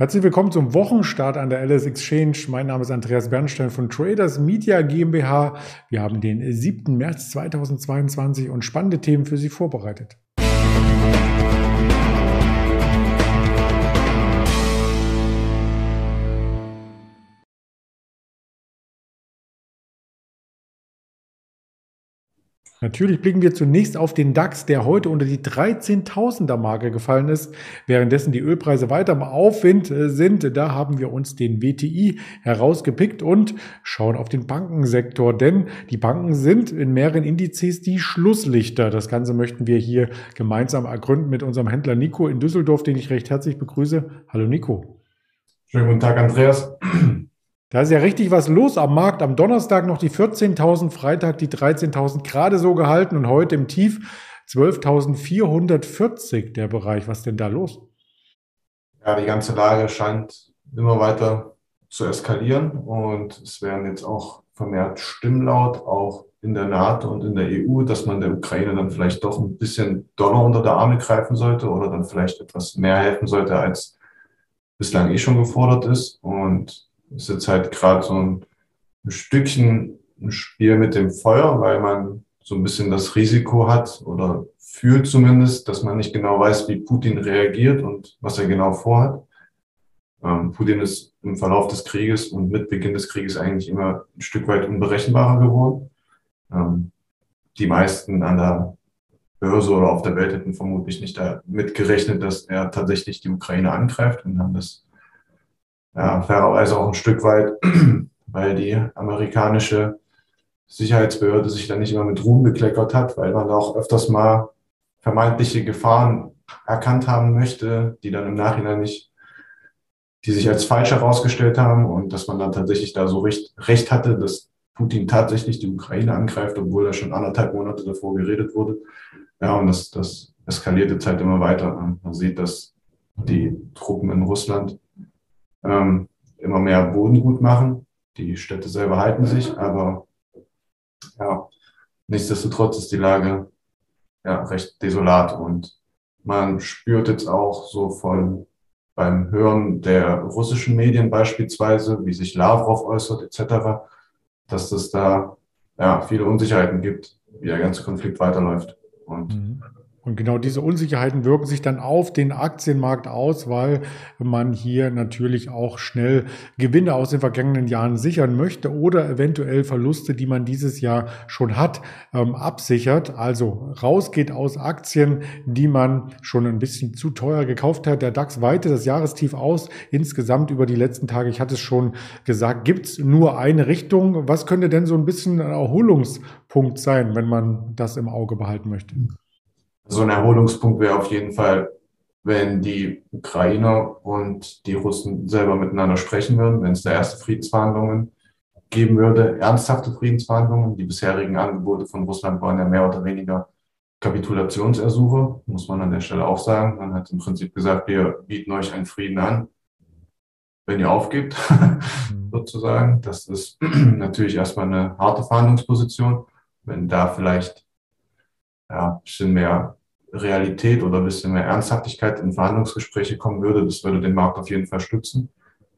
Herzlich willkommen zum Wochenstart an der LS Exchange. Mein Name ist Andreas Bernstein von Traders Media GmbH. Wir haben den 7. März 2022 und spannende Themen für Sie vorbereitet. Natürlich blicken wir zunächst auf den DAX, der heute unter die 13.000er Marke gefallen ist, währenddessen die Ölpreise weiter im Aufwind äh, sind. Da haben wir uns den WTI herausgepickt und schauen auf den Bankensektor, denn die Banken sind in mehreren Indizes die Schlusslichter. Das Ganze möchten wir hier gemeinsam ergründen mit unserem Händler Nico in Düsseldorf, den ich recht herzlich begrüße. Hallo Nico. Schönen guten Tag, Andreas. Da ist ja richtig was los am Markt. Am Donnerstag noch die 14.000, Freitag die 13.000 gerade so gehalten und heute im Tief 12.440 der Bereich. Was denn da los? Ja, die ganze Lage scheint immer weiter zu eskalieren und es werden jetzt auch vermehrt Stimmen laut, auch in der NATO und in der EU, dass man der Ukraine dann vielleicht doch ein bisschen Dollar unter der Arme greifen sollte oder dann vielleicht etwas mehr helfen sollte, als bislang eh schon gefordert ist. Und ist jetzt halt gerade so ein, Stückchen ein Spiel mit dem Feuer, weil man so ein bisschen das Risiko hat oder fühlt zumindest, dass man nicht genau weiß, wie Putin reagiert und was er genau vorhat. Ähm, Putin ist im Verlauf des Krieges und mit Beginn des Krieges eigentlich immer ein Stück weit unberechenbarer geworden. Ähm, die meisten an der Börse oder auf der Welt hätten vermutlich nicht damit gerechnet, dass er tatsächlich die Ukraine angreift und haben das ja, fairerweise auch ein Stück weit, weil die amerikanische Sicherheitsbehörde sich dann nicht immer mit Ruhm bekleckert hat, weil man auch öfters mal vermeintliche Gefahren erkannt haben möchte, die dann im Nachhinein nicht, die sich als falsch herausgestellt haben und dass man dann tatsächlich da so recht, recht hatte, dass Putin tatsächlich die Ukraine angreift, obwohl da schon anderthalb Monate davor geredet wurde. Ja, und das, das eskaliert jetzt halt immer weiter. Man sieht, dass die Truppen in Russland ähm, immer mehr Boden gut machen. Die Städte selber halten sich, aber ja, nichtsdestotrotz ist die Lage ja recht desolat und man spürt jetzt auch so von beim Hören der russischen Medien beispielsweise, wie sich Lavrov äußert etc., dass es da ja viele Unsicherheiten gibt, wie der ganze Konflikt weiterläuft. Und mhm. Und genau diese Unsicherheiten wirken sich dann auf den Aktienmarkt aus, weil man hier natürlich auch schnell Gewinne aus den vergangenen Jahren sichern möchte oder eventuell Verluste, die man dieses Jahr schon hat, ähm, absichert. Also rausgeht aus Aktien, die man schon ein bisschen zu teuer gekauft hat. Der DAX weitet das Jahrestief aus. Insgesamt über die letzten Tage, ich hatte es schon gesagt, gibt es nur eine Richtung. Was könnte denn so ein bisschen ein Erholungspunkt sein, wenn man das im Auge behalten möchte? So ein Erholungspunkt wäre auf jeden Fall, wenn die Ukrainer und die Russen selber miteinander sprechen würden, wenn es da erste Friedensverhandlungen geben würde, ernsthafte Friedensverhandlungen. Die bisherigen Angebote von Russland waren ja mehr oder weniger Kapitulationsersuche, muss man an der Stelle auch sagen. Man hat im Prinzip gesagt, wir bieten euch einen Frieden an, wenn ihr aufgebt, mhm. sozusagen. Das ist natürlich erstmal eine harte Verhandlungsposition. Wenn da vielleicht ja, ein bisschen mehr Realität oder ein bisschen mehr Ernsthaftigkeit in Verhandlungsgespräche kommen würde, das würde den Markt auf jeden Fall stützen.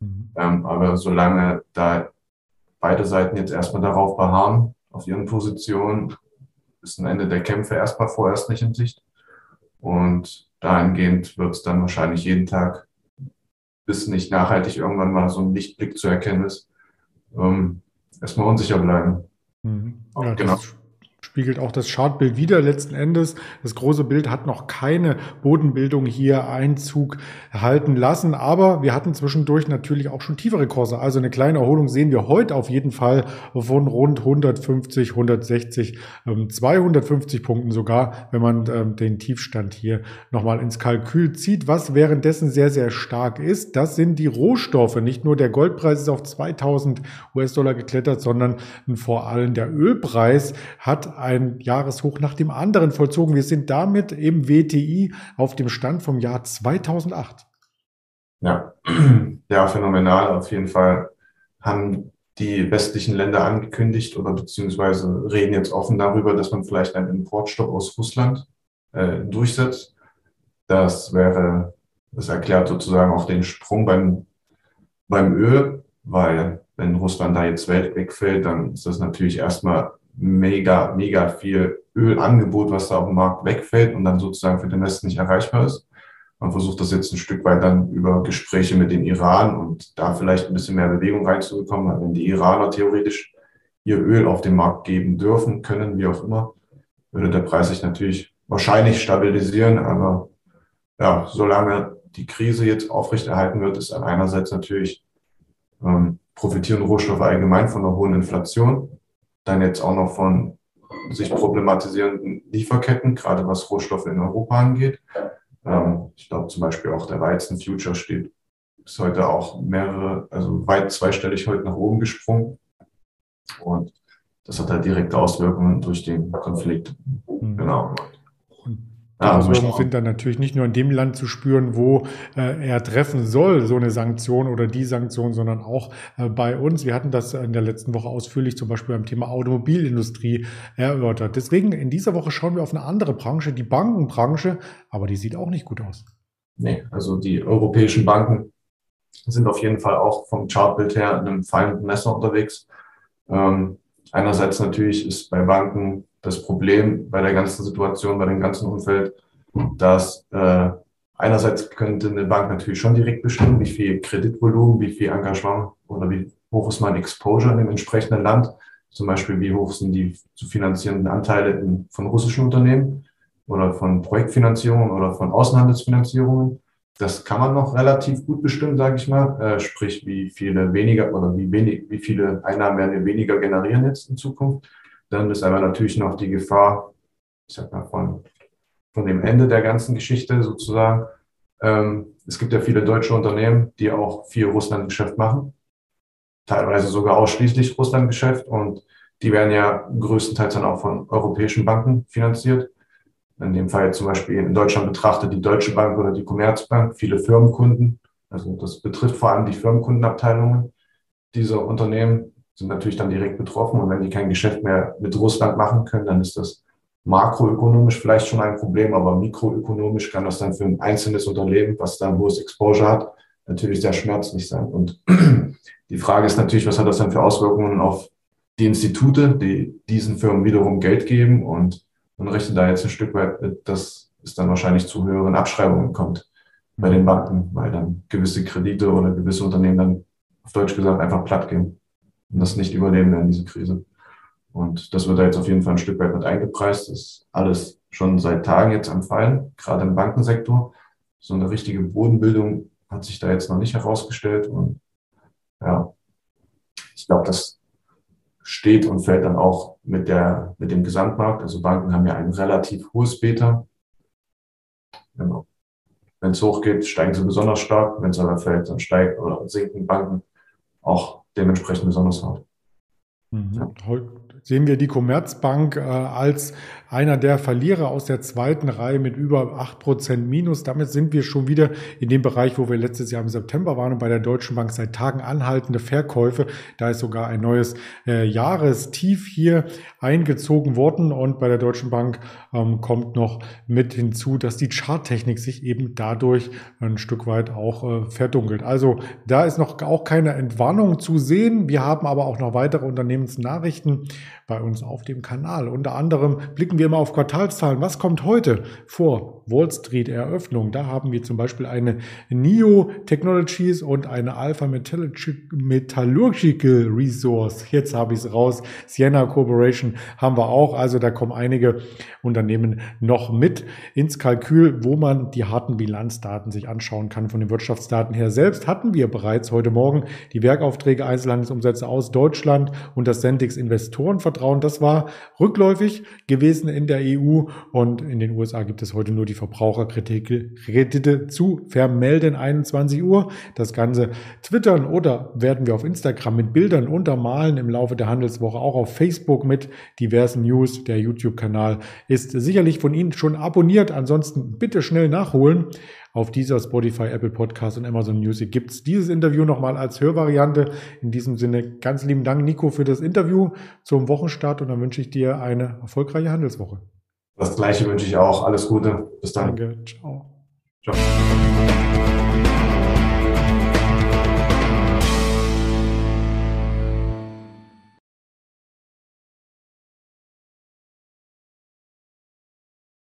Mhm. Ähm, aber solange da beide Seiten jetzt erstmal darauf beharren, auf ihren Positionen, ist ein Ende der Kämpfe erstmal vorerst nicht in Sicht. Und dahingehend wird es dann wahrscheinlich jeden Tag, bis nicht nachhaltig irgendwann mal so ein Lichtblick zu erkennen ist, ähm, erstmal unsicher bleiben. Mhm. Ja, genau spiegelt auch das Chartbild wieder letzten Endes. Das große Bild hat noch keine Bodenbildung hier Einzug halten lassen, aber wir hatten zwischendurch natürlich auch schon tiefere Kurse. Also eine kleine Erholung sehen wir heute auf jeden Fall von rund 150, 160, 250 Punkten sogar, wenn man ähm, den Tiefstand hier nochmal ins Kalkül zieht. Was währenddessen sehr, sehr stark ist, das sind die Rohstoffe. Nicht nur der Goldpreis ist auf 2000 US-Dollar geklettert, sondern vor allem der Ölpreis hat ein Jahreshoch nach dem anderen vollzogen. Wir sind damit im WTI auf dem Stand vom Jahr 2008. Ja, ja, phänomenal. Auf jeden Fall haben die westlichen Länder angekündigt oder beziehungsweise reden jetzt offen darüber, dass man vielleicht einen Importstopp aus Russland äh, durchsetzt. Das wäre Das erklärt sozusagen auch den Sprung beim, beim Öl, weil wenn Russland da jetzt Welt wegfällt, dann ist das natürlich erstmal mega, mega viel Ölangebot, was da auf dem Markt wegfällt und dann sozusagen für den Westen nicht erreichbar ist. Man versucht das jetzt ein Stück weit dann über Gespräche mit dem Iran und da vielleicht ein bisschen mehr Bewegung reinzubekommen, wenn die Iraner theoretisch ihr Öl auf den Markt geben dürfen, können, wie auch immer, würde der Preis sich natürlich wahrscheinlich stabilisieren. Aber ja, solange die Krise jetzt aufrechterhalten wird, ist dann einerseits natürlich ähm, profitieren Rohstoffe allgemein von einer hohen Inflation, dann jetzt auch noch von sich problematisierenden Lieferketten, gerade was Rohstoffe in Europa angeht. Ähm, ich glaube zum Beispiel auch der Weizen-Future steht bis heute auch mehrere, also weit zweistellig heute nach oben gesprungen. Und das hat halt direkte Auswirkungen durch den Konflikt. Mhm. Genau. Die ja, Auswirkungen sind dann natürlich nicht nur in dem Land zu spüren, wo äh, er treffen soll, so eine Sanktion oder die Sanktion, sondern auch äh, bei uns. Wir hatten das in der letzten Woche ausführlich zum Beispiel beim Thema Automobilindustrie erörtert. Deswegen in dieser Woche schauen wir auf eine andere Branche, die Bankenbranche, aber die sieht auch nicht gut aus. Nee, also die europäischen Banken sind auf jeden Fall auch vom Chartbild her in einem fallenden Messer unterwegs. Ähm, einerseits natürlich ist bei Banken das Problem bei der ganzen Situation, bei dem ganzen Umfeld, dass äh, einerseits könnte eine Bank natürlich schon direkt bestimmen, wie viel Kreditvolumen, wie viel Engagement oder wie hoch ist mein Exposure in dem entsprechenden Land. Zum Beispiel, wie hoch sind die zu finanzierenden Anteile in, von russischen Unternehmen oder von Projektfinanzierungen oder von Außenhandelsfinanzierungen. Das kann man noch relativ gut bestimmen, sage ich mal. Äh, sprich, wie viele weniger oder wie wenig, wie viele Einnahmen werden wir weniger generieren jetzt in Zukunft. Dann ist aber natürlich noch die Gefahr, ich sag mal, von, von dem Ende der ganzen Geschichte sozusagen. Ähm, es gibt ja viele deutsche Unternehmen, die auch viel Russlandgeschäft machen, teilweise sogar ausschließlich Russlandgeschäft und die werden ja größtenteils dann auch von europäischen Banken finanziert. In dem Fall zum Beispiel in Deutschland betrachtet die Deutsche Bank oder die Commerzbank viele Firmenkunden. Also das betrifft vor allem die Firmenkundenabteilungen dieser Unternehmen sind natürlich dann direkt betroffen. Und wenn die kein Geschäft mehr mit Russland machen können, dann ist das makroökonomisch vielleicht schon ein Problem, aber mikroökonomisch kann das dann für ein einzelnes Unternehmen, was dann hohes Exposure hat, natürlich sehr schmerzlich sein. Und die Frage ist natürlich, was hat das dann für Auswirkungen auf die Institute, die diesen Firmen wiederum Geld geben und man rechnet da jetzt ein Stück weit mit, dass es dann wahrscheinlich zu höheren Abschreibungen kommt bei den Banken, weil dann gewisse Kredite oder gewisse Unternehmen dann auf Deutsch gesagt einfach platt gehen und das nicht überleben werden, diese Krise. Und das wird da jetzt auf jeden Fall ein Stück weit mit eingepreist. Das ist alles schon seit Tagen jetzt am Fallen, gerade im Bankensektor. So eine richtige Bodenbildung hat sich da jetzt noch nicht herausgestellt. Und ja, ich glaube, das steht und fällt dann auch mit, der, mit dem Gesamtmarkt. Also Banken haben ja ein relativ hohes Beta. Genau. Wenn es hochgeht, steigen sie besonders stark. Wenn es aber fällt, dann steigen oder sinken Banken auch dementsprechend besonders hart. Mhm. Ja. Sehen wir die Commerzbank äh, als einer der Verlierer aus der zweiten Reihe mit über acht Prozent Minus. Damit sind wir schon wieder in dem Bereich, wo wir letztes Jahr im September waren und bei der Deutschen Bank seit Tagen anhaltende Verkäufe. Da ist sogar ein neues äh, Jahrestief hier eingezogen worden und bei der Deutschen Bank ähm, kommt noch mit hinzu, dass die Charttechnik sich eben dadurch ein Stück weit auch äh, verdunkelt. Also da ist noch auch keine Entwarnung zu sehen. Wir haben aber auch noch weitere Unternehmensnachrichten bei uns auf dem Kanal. Unter anderem blicken wir mal auf Quartalszahlen. Was kommt heute vor Wall Street Eröffnung? Da haben wir zum Beispiel eine NIO Technologies und eine Alpha Metallurgical Resource. Jetzt habe ich es raus. Sienna Corporation haben wir auch. Also da kommen einige Unternehmen noch mit ins Kalkül, wo man die harten Bilanzdaten sich anschauen kann. Von den Wirtschaftsdaten her selbst hatten wir bereits heute Morgen die Werkaufträge Einzelhandelsumsätze aus Deutschland und das Sentix Investorenvertrag Vertrauen. Das war rückläufig gewesen in der EU und in den USA gibt es heute nur die Verbraucherkredite zu vermelden. 21 Uhr. Das Ganze twittern oder werden wir auf Instagram mit Bildern untermalen im Laufe der Handelswoche, auch auf Facebook mit diversen News. Der YouTube-Kanal ist sicherlich von Ihnen schon abonniert. Ansonsten bitte schnell nachholen. Auf dieser Spotify, Apple Podcast und Amazon Music gibt es dieses Interview nochmal als Hörvariante. In diesem Sinne ganz lieben Dank, Nico, für das Interview zum Wochenstart und dann wünsche ich dir eine erfolgreiche Handelswoche. Das gleiche wünsche ich auch. Alles Gute. Bis dann. Danke. Ciao. Ciao.